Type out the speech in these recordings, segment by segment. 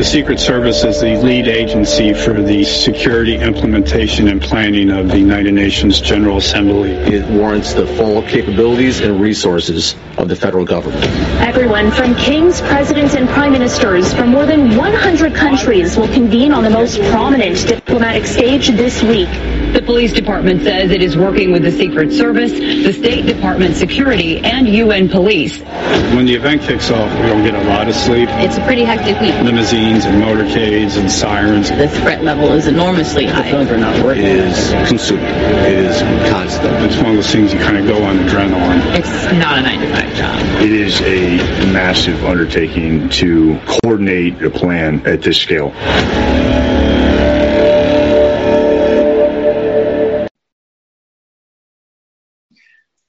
The Secret Service is the lead agency for the security implementation and planning of the United Nations General Assembly. It warrants the full capabilities and resources of the federal government. Everyone from kings, presidents, and prime ministers from more than 100 countries will convene on the most prominent diplomatic stage this week. The police department says it is working with the Secret Service, the State Department Security, and UN Police. When the event kicks off, we don't get a lot of sleep. It's a pretty hectic week. Limousines and motorcades and sirens. The threat level is enormously high. It is consuming. It is constant. It's one of those things you kind of go on adrenaline. It's not a nine to five job. It is a massive undertaking to coordinate a plan at this scale.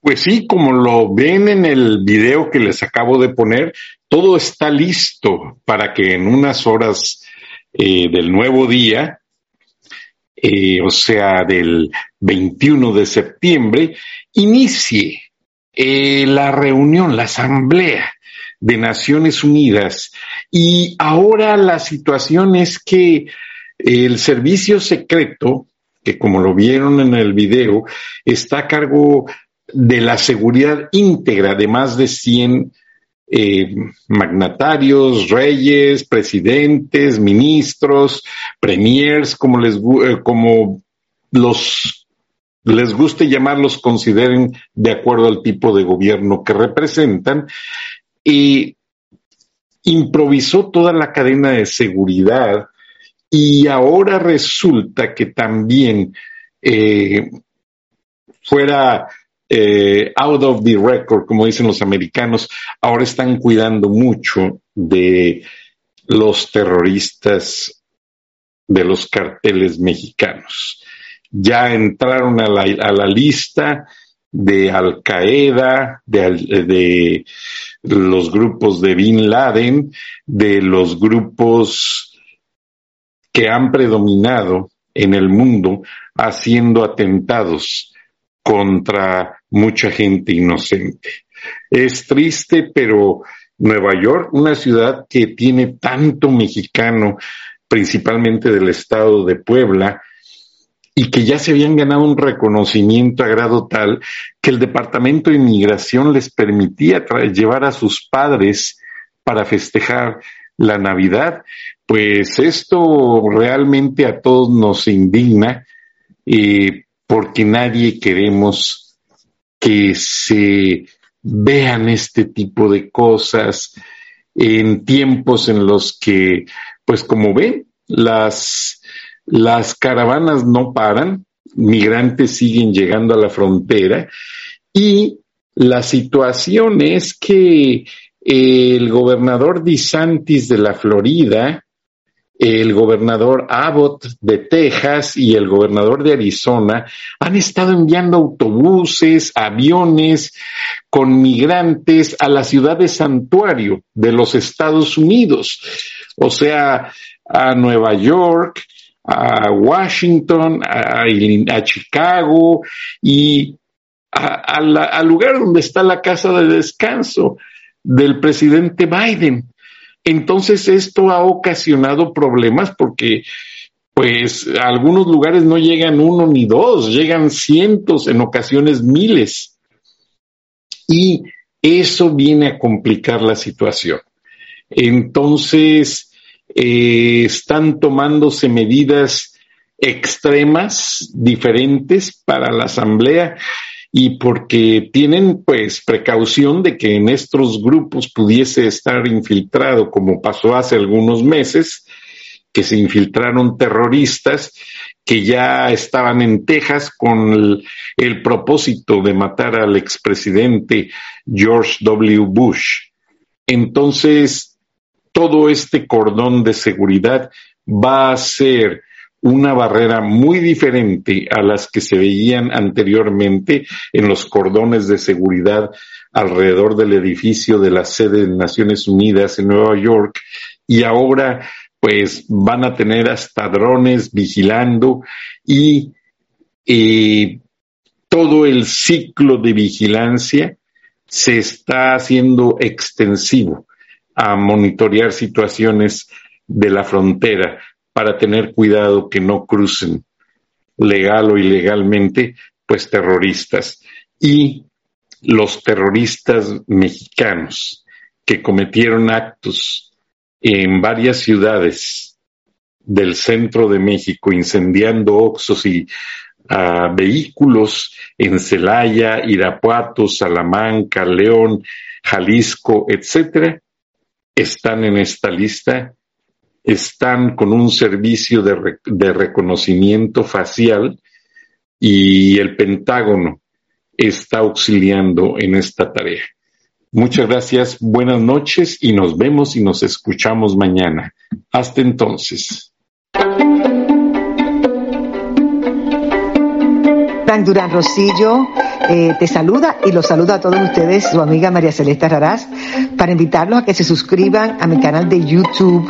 Pues sí, como lo ven en el video que les acabo de poner, todo está listo para que en unas horas eh, del nuevo día, eh, o sea, del 21 de septiembre, inicie eh, la reunión, la asamblea de Naciones Unidas. Y ahora la situación es que el servicio secreto, que como lo vieron en el video, está a cargo de la seguridad íntegra de más de 100 eh, magnatarios, reyes, presidentes, ministros, premiers, como les eh, como los les guste llamarlos, consideren de acuerdo al tipo de gobierno que representan, y improvisó toda la cadena de seguridad y ahora resulta que también eh, fuera eh, out of the record, como dicen los americanos, ahora están cuidando mucho de los terroristas de los carteles mexicanos. Ya entraron a la, lista de Al Qaeda, de, los grupos de Bin Laden, de los grupos que han predominado en el mundo haciendo atentados contra mucha gente inocente. Es triste, pero Nueva York, una ciudad que tiene tanto mexicano, principalmente del estado de Puebla, y que ya se habían ganado un reconocimiento a grado tal que el Departamento de Inmigración les permitía llevar a sus padres para festejar la Navidad, pues esto realmente a todos nos indigna, eh, porque nadie queremos que se vean este tipo de cosas en tiempos en los que, pues como ven, las, las caravanas no paran, migrantes siguen llegando a la frontera y la situación es que el gobernador DeSantis de la Florida el gobernador Abbott de Texas y el gobernador de Arizona han estado enviando autobuses, aviones con migrantes a la ciudad de santuario de los Estados Unidos, o sea, a Nueva York, a Washington, a, Chicago y al lugar donde está la casa de descanso del presidente Biden. Entonces esto ha ocasionado problemas porque pues algunos lugares no llegan uno ni dos, llegan cientos, en ocasiones miles. Y eso viene a complicar la situación. Entonces, eh, están tomándose medidas extremas, diferentes para la Asamblea y porque tienen pues precaución de que en estos grupos pudiese estar infiltrado, como pasó hace algunos meses, que se infiltraron terroristas que ya estaban en Texas con el, el propósito de matar al expresidente George W. Bush. Entonces, todo este cordón de seguridad va a ser una barrera muy diferente a las que se veían anteriormente en los cordones de seguridad alrededor del edificio de la sede de Naciones Unidas en Nueva York. Y ahora pues van a tener hasta drones vigilando y eh, todo el ciclo de vigilancia se está haciendo extensivo a monitorear situaciones de la frontera para tener cuidado que no crucen legal o ilegalmente, pues terroristas. Y los terroristas mexicanos que cometieron actos en varias ciudades del centro de México, incendiando oxos y uh, vehículos en Celaya, Irapuato, Salamanca, León, Jalisco, etcétera, están en esta lista están con un servicio de, re de reconocimiento facial y el Pentágono está auxiliando en esta tarea. Muchas gracias, buenas noches y nos vemos y nos escuchamos mañana. Hasta entonces. Durán Rosillo eh, te saluda y los saluda a todos ustedes, su amiga María Celeste Raraz, para invitarlos a que se suscriban a mi canal de YouTube